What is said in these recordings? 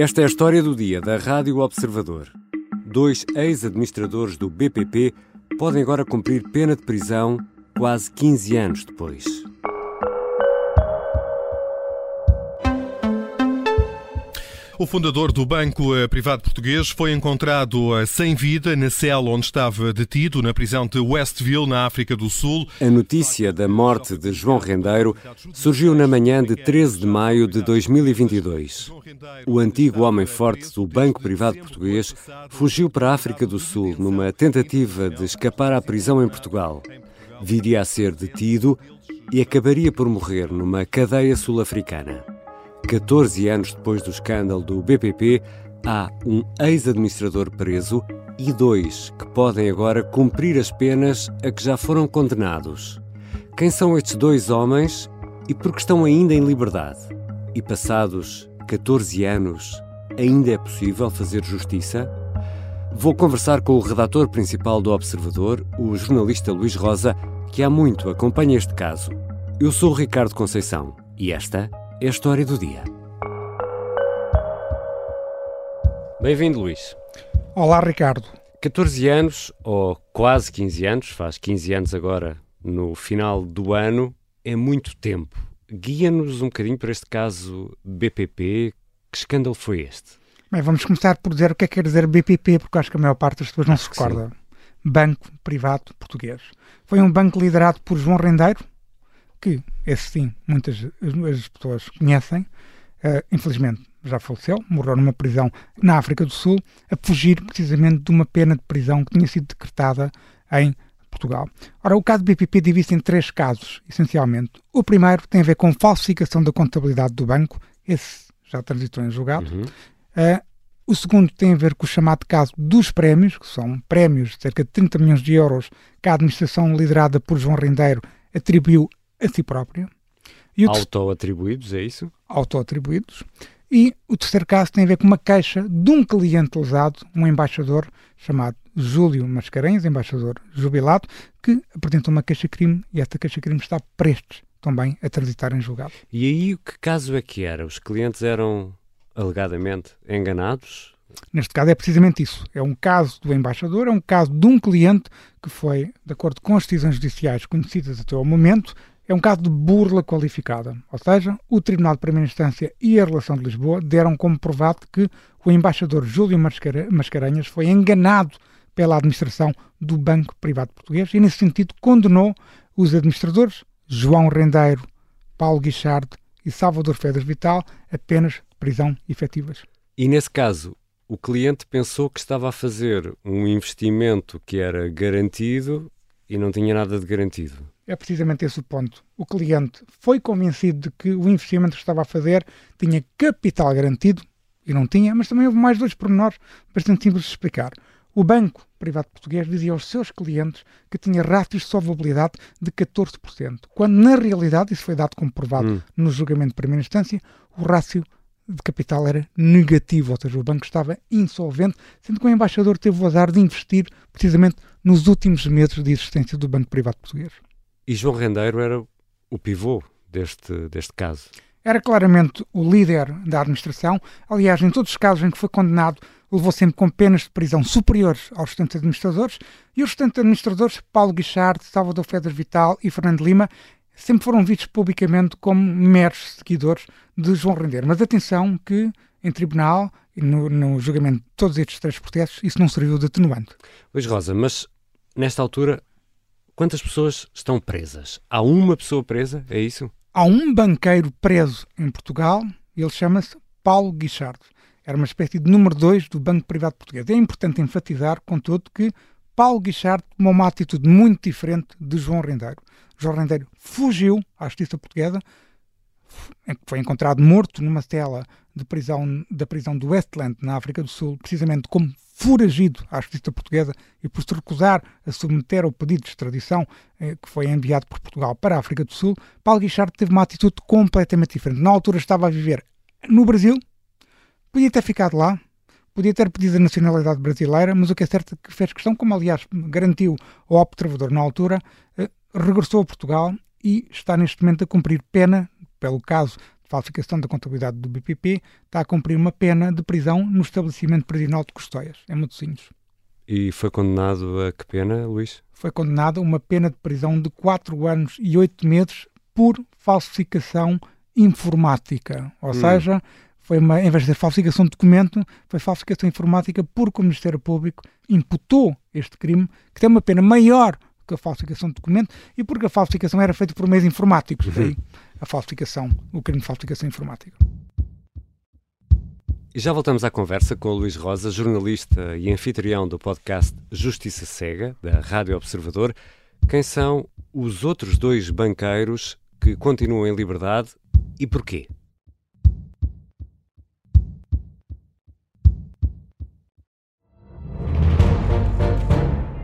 Esta é a história do dia da Rádio Observador. Dois ex-administradores do BPP podem agora cumprir pena de prisão quase 15 anos depois. O fundador do Banco eh, Privado Português foi encontrado eh, sem vida na cela onde estava detido, na prisão de Westville, na África do Sul. A notícia da morte de João Rendeiro surgiu na manhã de 13 de maio de 2022. O antigo homem forte do Banco Privado Português fugiu para a África do Sul numa tentativa de escapar à prisão em Portugal. Viria a ser detido e acabaria por morrer numa cadeia sul-africana. 14 anos depois do escândalo do BPP, há um ex-administrador preso e dois que podem agora cumprir as penas a que já foram condenados. Quem são estes dois homens e por que estão ainda em liberdade? E passados 14 anos, ainda é possível fazer justiça? Vou conversar com o redator principal do Observador, o jornalista Luís Rosa, que há muito acompanha este caso. Eu sou Ricardo Conceição e esta é a história do dia. Bem-vindo, Luís. Olá, Ricardo. 14 anos, ou quase 15 anos, faz 15 anos agora no final do ano, é muito tempo. Guia-nos um bocadinho para este caso BPP. Que escândalo foi este? Bem, vamos começar por dizer o que é que quer dizer BPP, porque acho que a maior parte das pessoas não acho se recorda. Sim. Banco Privado Português. Foi um banco liderado por João Rendeiro, que, esse sim, muitas as pessoas conhecem, uh, infelizmente já faleceu, morreu numa prisão na África do Sul, a fugir precisamente de uma pena de prisão que tinha sido decretada em Portugal. Ora, o caso do BPP divide-se em três casos, essencialmente. O primeiro tem a ver com falsificação da contabilidade do banco, esse já transitou em julgado. Uhum. Uh, o segundo tem a ver com o chamado caso dos prémios, que são prémios de cerca de 30 milhões de euros que a administração liderada por João Rendeiro atribuiu a si própria. Auto-atribuídos, é isso? Auto-atribuídos. E o terceiro caso tem a ver com uma queixa de um cliente lesado, um embaixador chamado Júlio Mascarenhas, embaixador jubilado, que apresentou uma queixa-crime e esta queixa-crime está prestes também a transitar em julgado. E aí, que caso é que era? Os clientes eram alegadamente enganados? Neste caso é precisamente isso. É um caso do embaixador, é um caso de um cliente que foi, de acordo com as decisões judiciais conhecidas até ao momento, é um caso de burla qualificada, ou seja, o Tribunal de Primeira Instância e a Relação de Lisboa deram como provado que o embaixador Júlio Mascarenhas foi enganado pela administração do Banco Privado Português e, nesse sentido, condenou os administradores João Rendeiro, Paulo Guichard e Salvador Fedras Vital a penas de prisão efetivas. E, nesse caso, o cliente pensou que estava a fazer um investimento que era garantido e não tinha nada de garantido. É precisamente esse o ponto. O cliente foi convencido de que o investimento que estava a fazer tinha capital garantido, e não tinha, mas também houve mais dois pormenores bastante simples de explicar. O Banco Privado Português dizia aos seus clientes que tinha rácios de solvabilidade de 14%, quando na realidade, isso foi dado como provado hum. no julgamento de primeira instância, o rácio de capital era negativo, ou seja, o banco estava insolvente, sendo que o embaixador teve o azar de investir precisamente nos últimos meses de existência do Banco Privado Português. E João Rendeiro era o pivô deste, deste caso. Era claramente o líder da administração. Aliás, em todos os casos em que foi condenado, levou sempre com penas de prisão superiores aos restantes administradores. E os restantes administradores, Paulo Guichard, Salvador Fedras Vital e Fernando Lima, sempre foram vistos publicamente como meros seguidores de João Rendeiro. Mas atenção que em tribunal no, no, julgamento de todos estes três processos isso não serviu de atenuante. Luís Rosa, mas nesta altura quantas pessoas estão presas? Há uma pessoa presa, é isso? Há um banqueiro preso em Portugal, ele chama-se Paulo Guichard. Era uma espécie de número 2 do Banco Privado Português. É importante enfatizar, contudo, que Paulo Guichard tomou uma atitude muito diferente de João Rendeiro. João Rendeiro fugiu à justiça portuguesa, foi encontrado morto numa cela de prisão, da prisão do Westland, na África do Sul, precisamente como foragido à justiça portuguesa e por se recusar a submeter ao pedido de extradição eh, que foi enviado por Portugal para a África do Sul, Paulo Guichard teve uma atitude completamente diferente. Na altura estava a viver no Brasil, podia ter ficado lá, podia ter pedido a nacionalidade brasileira, mas o que é certo é que fez questão, como aliás garantiu ao observador na altura, eh, regressou a Portugal e está neste momento a cumprir pena pelo caso falsificação da contabilidade do BPP, está a cumprir uma pena de prisão no estabelecimento prisional de Custóias, em Matosinhos. E foi condenado a que pena, Luís? Foi condenado a uma pena de prisão de 4 anos e 8 meses por falsificação informática. Ou hum. seja, foi uma, em vez de ser falsificação de documento, foi falsificação informática porque o Ministério Público imputou este crime, que tem uma pena maior que a falsificação de documento e porque a falsificação era feita por meios informáticos. Uhum. A falsificação, o crime de falsificação informática. E já voltamos à conversa com o Luís Rosa, jornalista e anfitrião do podcast Justiça Cega, da Rádio Observador. Quem são os outros dois banqueiros que continuam em liberdade e porquê?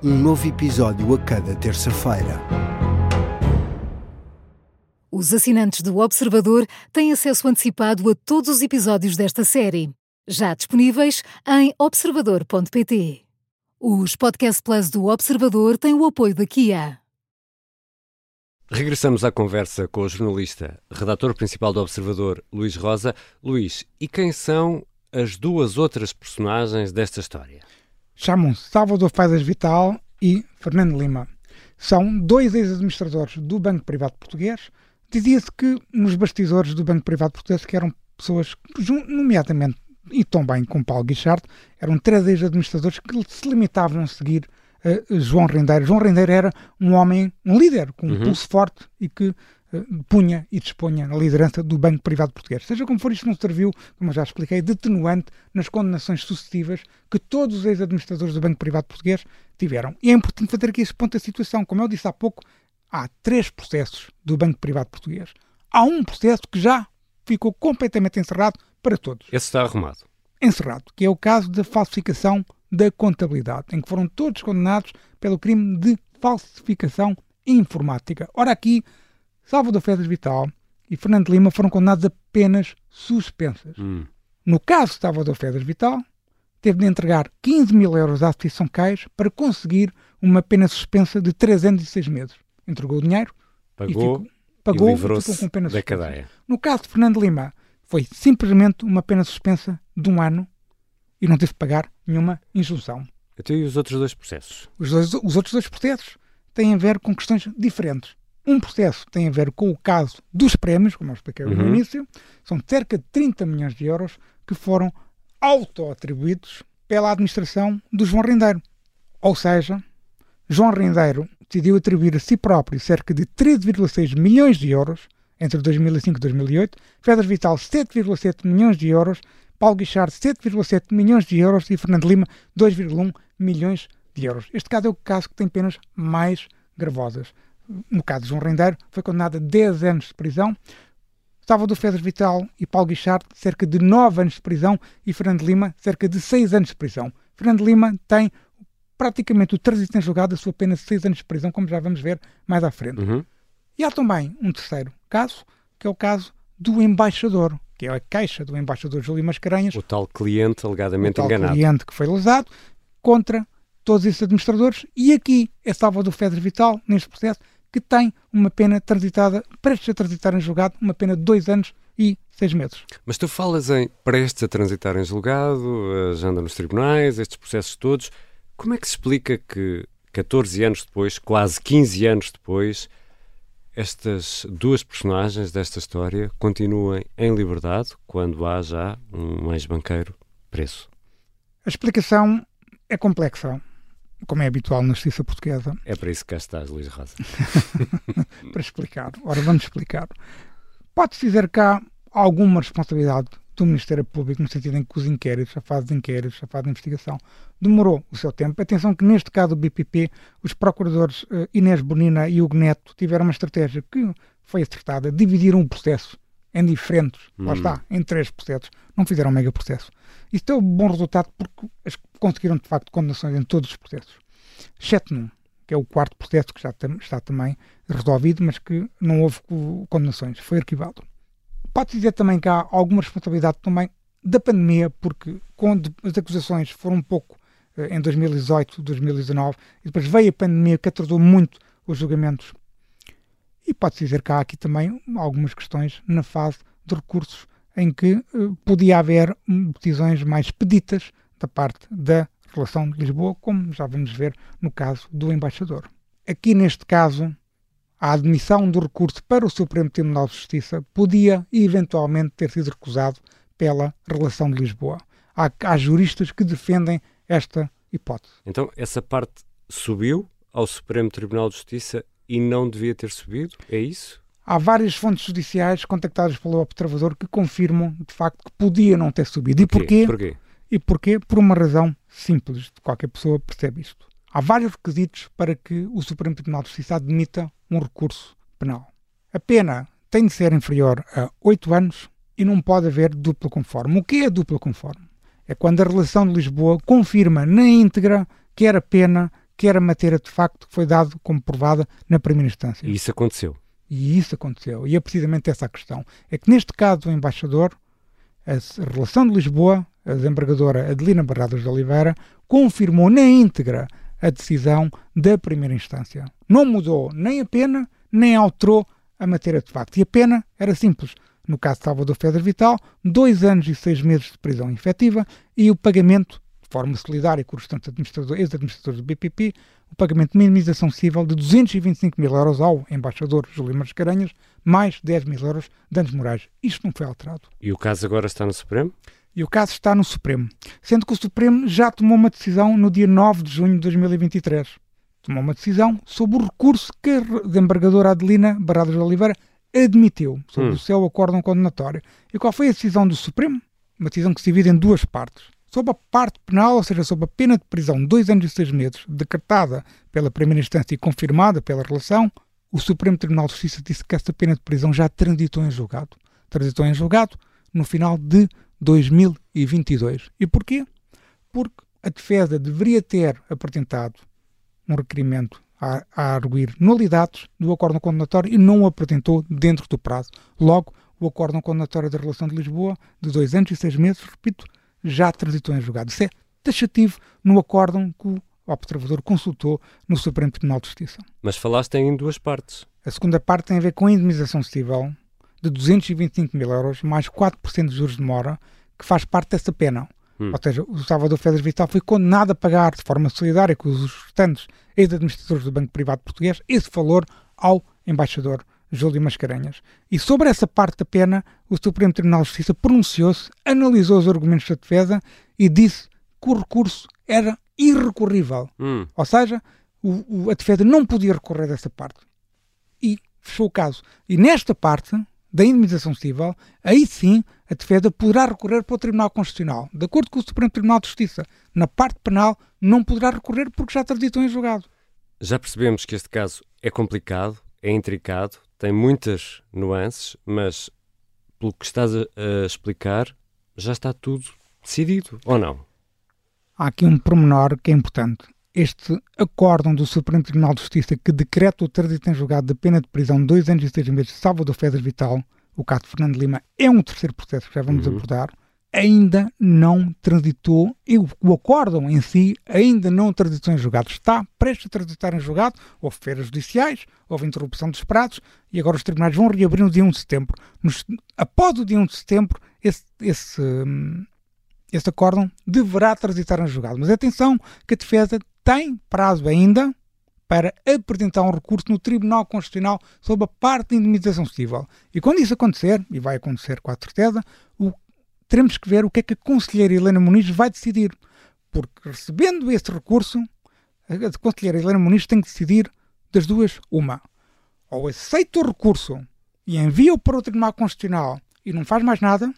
Um novo episódio a cada terça-feira. Os assinantes do Observador têm acesso antecipado a todos os episódios desta série, já disponíveis em observador.pt. Os Podcast Plus do Observador têm o apoio da Kia. Regressamos à conversa com o jornalista, redator principal do Observador, Luís Rosa. Luís, e quem são as duas outras personagens desta história? Chamam-se Salvador Faidas Vital e Fernando Lima. São dois ex-administradores do Banco Privado Português Dizia-se que nos bastidores do Banco Privado Português que eram pessoas, nomeadamente e também com Paulo Guichard, eram três ex-administradores que se limitavam a seguir uh, João Rendeiro. João Rendeiro era um homem, um líder com um uhum. pulso forte e que punha e dispunha na liderança do Banco Privado Português. Seja como for, isto não serviu, como eu já expliquei, de atenuante nas condenações sucessivas que todos os ex-administradores do Banco Privado Português tiveram. E é importante fazer aqui esse ponto da situação. Como eu disse há pouco, há três processos do Banco Privado Português. Há um processo que já ficou completamente encerrado para todos. Esse está arrumado. Encerrado, que é o caso da falsificação da contabilidade, em que foram todos condenados pelo crime de falsificação informática. Ora, aqui, Salvador Fedras Vital e Fernando Lima foram condenados a penas suspensas. Hum. No caso de Salvador Fedras Vital, teve de entregar 15 mil euros à Associação Cais para conseguir uma pena suspensa de 3 anos e 6 meses entregou o dinheiro pagou, e, ficou, pagou e livrou-se com pena da cadeia. No caso de Fernando Lima, foi simplesmente uma pena suspensa de um ano e não teve de pagar nenhuma injunção. Até então, e os outros dois processos? Os, dois, os outros dois processos têm a ver com questões diferentes. Um processo tem a ver com o caso dos prémios, como eu expliquei uhum. no início, são cerca de 30 milhões de euros que foram auto-atribuídos pela administração do João Rendeiro. Ou seja, João Rendeiro decidiu atribuir a si próprio cerca de 13,6 milhões de euros entre 2005 e 2008, Fedras Vital 7,7 milhões de euros, Paulo Guichard 7,7 milhões de euros e Fernando Lima 2,1 milhões de euros. Este caso é o caso que tem penas mais gravosas. No caso de João Rendeiro, foi condenado a 10 anos de prisão, Salvador Fedras Vital e Paulo Guichard cerca de 9 anos de prisão e Fernando Lima cerca de 6 anos de prisão. Fernando Lima tem praticamente o trânsito em julgado a sua pena de seis anos de prisão, como já vamos ver mais à frente. Uhum. E há também um terceiro caso, que é o caso do embaixador, que é a queixa do embaixador Júlio Mascarenhas. O tal cliente alegadamente o tal enganado. cliente que foi lesado contra todos esses administradores. E aqui é Salvador Fedras Vital, neste processo, que tem uma pena transitada, prestes a transitar em julgado, uma pena de dois anos e seis meses. Mas tu falas em prestes a transitar em julgado, já anda nos tribunais, estes processos todos. Como é que se explica que 14 anos depois, quase 15 anos depois, estas duas personagens desta história continuem em liberdade quando há já um ex-banqueiro preso? A explicação é complexa, como é habitual na justiça portuguesa. É para isso que cá estás, Luís Rosa. para explicar. Ora, vamos explicar. Pode-se dizer que há alguma responsabilidade do Ministério Público, no sentido em que os inquéritos, a fase de inquéritos, a fase de investigação, demorou o seu tempo. Atenção que neste caso do BPP, os procuradores uh, Inês Bonina e Hugo Neto tiveram uma estratégia que foi acertada, dividiram o processo em diferentes, hum. lá está, em três processos, não fizeram mega processo. Isto é um bom resultado porque conseguiram de facto condenações em todos os processos, exceto num, que é o quarto processo que já está também resolvido, mas que não houve condenações, foi arquivado. Pode dizer também que há alguma responsabilidade também da pandemia, porque quando as acusações foram um pouco eh, em 2018, 2019, e depois veio a pandemia que atrasou muito os julgamentos. E pode-se dizer que há aqui também algumas questões na fase de recursos em que uh, podia haver decisões mais pedidas da parte da relação de Lisboa, como já vamos ver no caso do embaixador. Aqui neste caso, a admissão do recurso para o Supremo Tribunal de Justiça podia eventualmente ter sido recusado pela relação de Lisboa. Há, há juristas que defendem esta hipótese. Então, essa parte subiu ao Supremo Tribunal de Justiça e não devia ter subido? É isso? Há várias fontes judiciais contactadas pelo observador que confirmam, de facto, que podia não ter subido. E porquê? porquê? E porquê? Por uma razão simples, qualquer pessoa percebe isto. Há vários requisitos para que o Supremo Tribunal de Justiça admita um recurso penal. A pena tem de ser inferior a 8 anos e não pode haver duplo conforme. O que é duplo conforme? É quando a relação de Lisboa confirma na íntegra quer a pena, quer a matéria de facto que foi dado como provada na primeira instância. E isso aconteceu. E isso aconteceu. E é precisamente essa a questão. É que neste caso do embaixador, a relação de Lisboa, a desembargadora Adelina Barradas de Oliveira, confirmou na íntegra a decisão da primeira instância. Não mudou nem a pena, nem alterou a matéria de facto. E a pena era simples no caso de Salvador Fedra Vital, dois anos e seis meses de prisão efetiva e o pagamento, forma solidária com os restantes administradores, ex-administradores do BPP, o pagamento de minimização civil de 225 mil euros ao embaixador Júlio Mascarenhas, mais 10 mil euros de danos morais. Isto não foi alterado. E o caso agora está no Supremo? E o caso está no Supremo, sendo que o Supremo já tomou uma decisão no dia 9 de junho de 2023. Tomou uma decisão sobre o recurso que a desembargadora Adelina Barradas de Oliveira admitiu sobre hum. o seu acórdão condenatório. E qual foi a decisão do Supremo? Uma decisão que se divide em duas partes. Sob a parte penal, ou seja, sob a pena de prisão de dois anos e seis meses, decretada pela primeira instância e confirmada pela relação, o Supremo Tribunal de Justiça disse que essa pena de prisão já transitou em julgado. Transitou em julgado no final de 2022. E porquê? Porque a defesa deveria ter apresentado um requerimento a, a arguir nulidades do acordo condenatório e não o apresentou dentro do prazo. Logo, o acordo condenatório da relação de Lisboa, de dois anos e seis meses, repito, já transitou em julgado. Isso é taxativo no acórdão que o observador consultou no Supremo Tribunal de Justiça. Mas falaste em duas partes. A segunda parte tem a ver com a indemnização civil de 225 mil euros, mais 4% de juros de mora, que faz parte dessa pena. Hum. Ou seja, o Salvador Fedras Vital foi condenado a pagar de forma solidária com os restantes ex-administradores do Banco Privado Português esse valor ao embaixador Júlio Mascarenhas. E sobre essa parte da pena, o Supremo Tribunal de Justiça pronunciou-se, analisou os argumentos da defesa e disse que o recurso era irrecorrível. Hum. Ou seja, o, o, a defesa não podia recorrer dessa parte. E fechou o caso. E nesta parte, da indemnização civil, aí sim a defesa poderá recorrer para o Tribunal Constitucional. De acordo com o Supremo Tribunal de Justiça, na parte penal não poderá recorrer porque já transitou em julgado. Já percebemos que este caso é complicado, é intricado, tem muitas nuances, mas pelo que estás a, a explicar, já está tudo decidido, ou não? Há aqui um pormenor que é importante este acórdão do Supremo Tribunal de Justiça que decreta o trânsito em julgado de pena de prisão de dois anos e seis meses de Salvador Fedras Vital, o caso de Fernando Lima, é um terceiro processo que já vamos uhum. abordar, ainda não transitou, e o, acórdão em si ainda não transitou em julgado. Está prestes a transitar em julgado, houve feiras judiciais, houve interrupção dos prazos, e agora os tribunais vão reabrir no dia 1 de setembro. Nos, após o dia 1 de setembro, esse, esse, hum, esse acórdão deverá transitar em julgado. Mas atenção que a defesa tem prazo ainda para apresentar um recurso no Tribunal Constitucional sobre a parte de indemnização civil. E quando isso acontecer, e vai acontecer com a certeza, teremos que ver o que é que a Conselheira Helena Muniz vai decidir. Porque recebendo esse recurso, a Conselheira Helena Muniz tem que decidir das duas uma. Ou aceita o recurso e envia-o para o Tribunal Constitucional e não faz mais nada,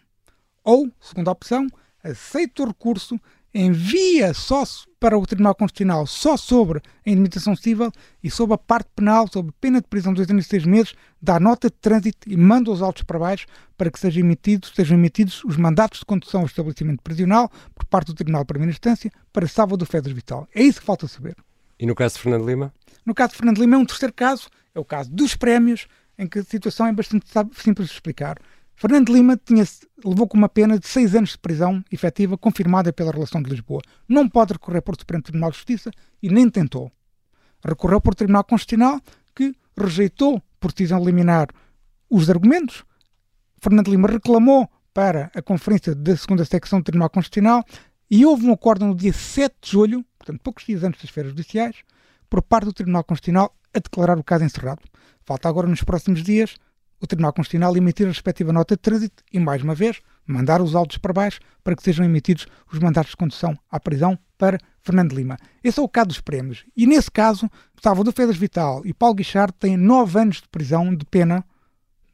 ou, segunda opção, aceita o recurso, envia só para o Tribunal Constitucional só sobre a indemnização civil e sobre a parte penal, sobre pena de prisão de dois anos e seis meses, dá nota de trânsito e manda os autos para baixo para que sejam emitidos, sejam emitidos os mandatos de condução ao estabelecimento prisional por parte do Tribunal de Primeira Instância para salva do Fedras Vital. É isso que falta saber. E no caso de Fernando Lima? No caso de Fernando Lima é um terceiro caso, é o caso dos prémios, em que a situação é bastante simples de explicar. Fernando Lima tinha, levou com uma pena de seis anos de prisão efetiva confirmada pela relação de Lisboa. Não pode recorrer por Supremo Tribunal de Justiça e nem tentou. Recorreu por Tribunal Constitucional que rejeitou por decisão liminar os argumentos. Fernando Lima reclamou para a conferência da segunda secção do Tribunal Constitucional e houve um acordo no dia 7 de julho, portanto poucos dias antes das feiras judiciais, por parte do Tribunal Constitucional a declarar o caso encerrado. Falta agora nos próximos dias o Tribunal Constitucional emitir a respectiva nota de trânsito e, mais uma vez, mandar os autos para baixo para que sejam emitidos os mandatos de condução à prisão para Fernando Lima. Esse é o caso dos prémios. E, nesse caso, Salvador Fedras Vital e Paulo Guichard têm nove anos de prisão de pena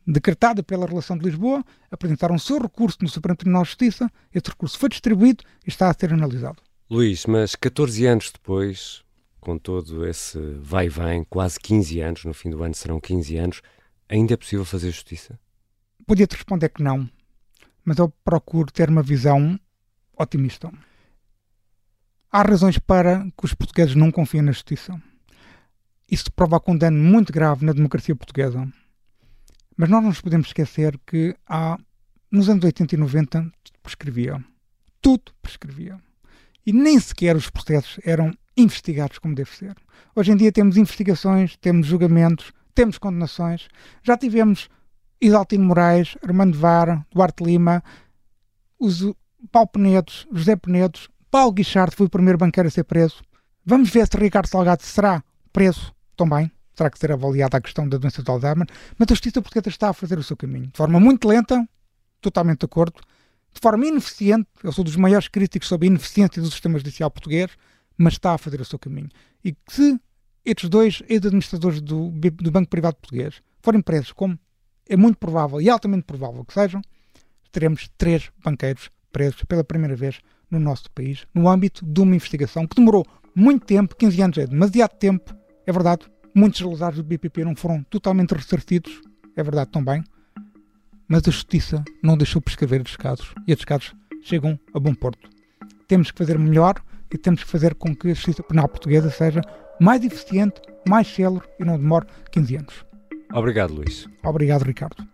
decretada pela Relação de Lisboa, apresentaram o seu recurso no Supremo Tribunal de Justiça, esse recurso foi distribuído e está a ser analisado. Luís, mas 14 anos depois, com todo esse vai e vem, quase 15 anos, no fim do ano serão 15 anos, Ainda é possível fazer justiça? Podia-te responder que não, mas eu procuro ter uma visão otimista. Há razões para que os portugueses não confiem na justiça. Isso provoca um dano muito grave na democracia portuguesa. Mas nós não nos podemos esquecer que há, nos anos 80 e 90 tudo prescrevia. Tudo prescrevia. E nem sequer os processos eram investigados como deve ser. Hoje em dia temos investigações, temos julgamentos, temos condenações. Já tivemos Isaltino Moraes, Armando Vara, Duarte Lima, os Paulo Penedos, José Penedos, Paulo Guichard foi o primeiro banqueiro a ser preso. Vamos ver se Ricardo Salgado será preso também. Terá que ser avaliada a questão da doença de Alzheimer. Mas a justiça portuguesa está a fazer o seu caminho. De forma muito lenta, totalmente de acordo. De forma ineficiente, eu sou dos maiores críticos sobre a ineficiência do sistema judicial português, mas está a fazer o seu caminho. E se estes dois ex-administradores do, do Banco Privado Português forem presos, como é muito provável e altamente provável que sejam, teremos três banqueiros presos pela primeira vez no nosso país, no âmbito de uma investigação que demorou muito tempo, 15 anos é demasiado tempo, é verdade, muitos lesados do BPP não foram totalmente ressarcidos, é verdade também, mas a justiça não deixou prescrever estes casos e estes casos chegam a bom porto. Temos que fazer melhor e temos que fazer com que a justiça penal portuguesa seja mais eficiente, mais célere e não demore 15 anos. Obrigado, Luís. Obrigado, Ricardo.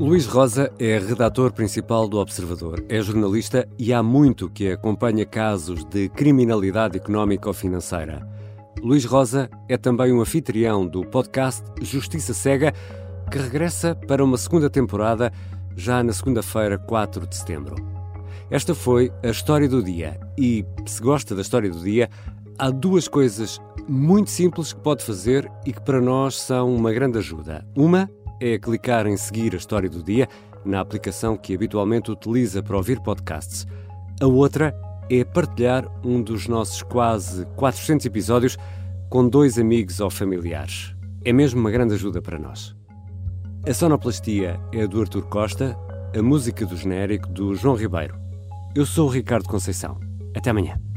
Luís Rosa é redator principal do Observador, é jornalista e há muito que acompanha casos de criminalidade económica ou financeira. Luís Rosa é também um anfitrião do podcast Justiça Cega, que regressa para uma segunda temporada já na segunda-feira, 4 de setembro. Esta foi a história do dia e, se gosta da história do dia, há duas coisas muito simples que pode fazer e que para nós são uma grande ajuda. Uma é clicar em seguir a história do dia na aplicação que habitualmente utiliza para ouvir podcasts. A outra é partilhar um dos nossos quase 400 episódios com dois amigos ou familiares. É mesmo uma grande ajuda para nós. A sonoplastia é do Artur Costa, a música do genérico do João Ribeiro. Eu sou o Ricardo Conceição. Até amanhã.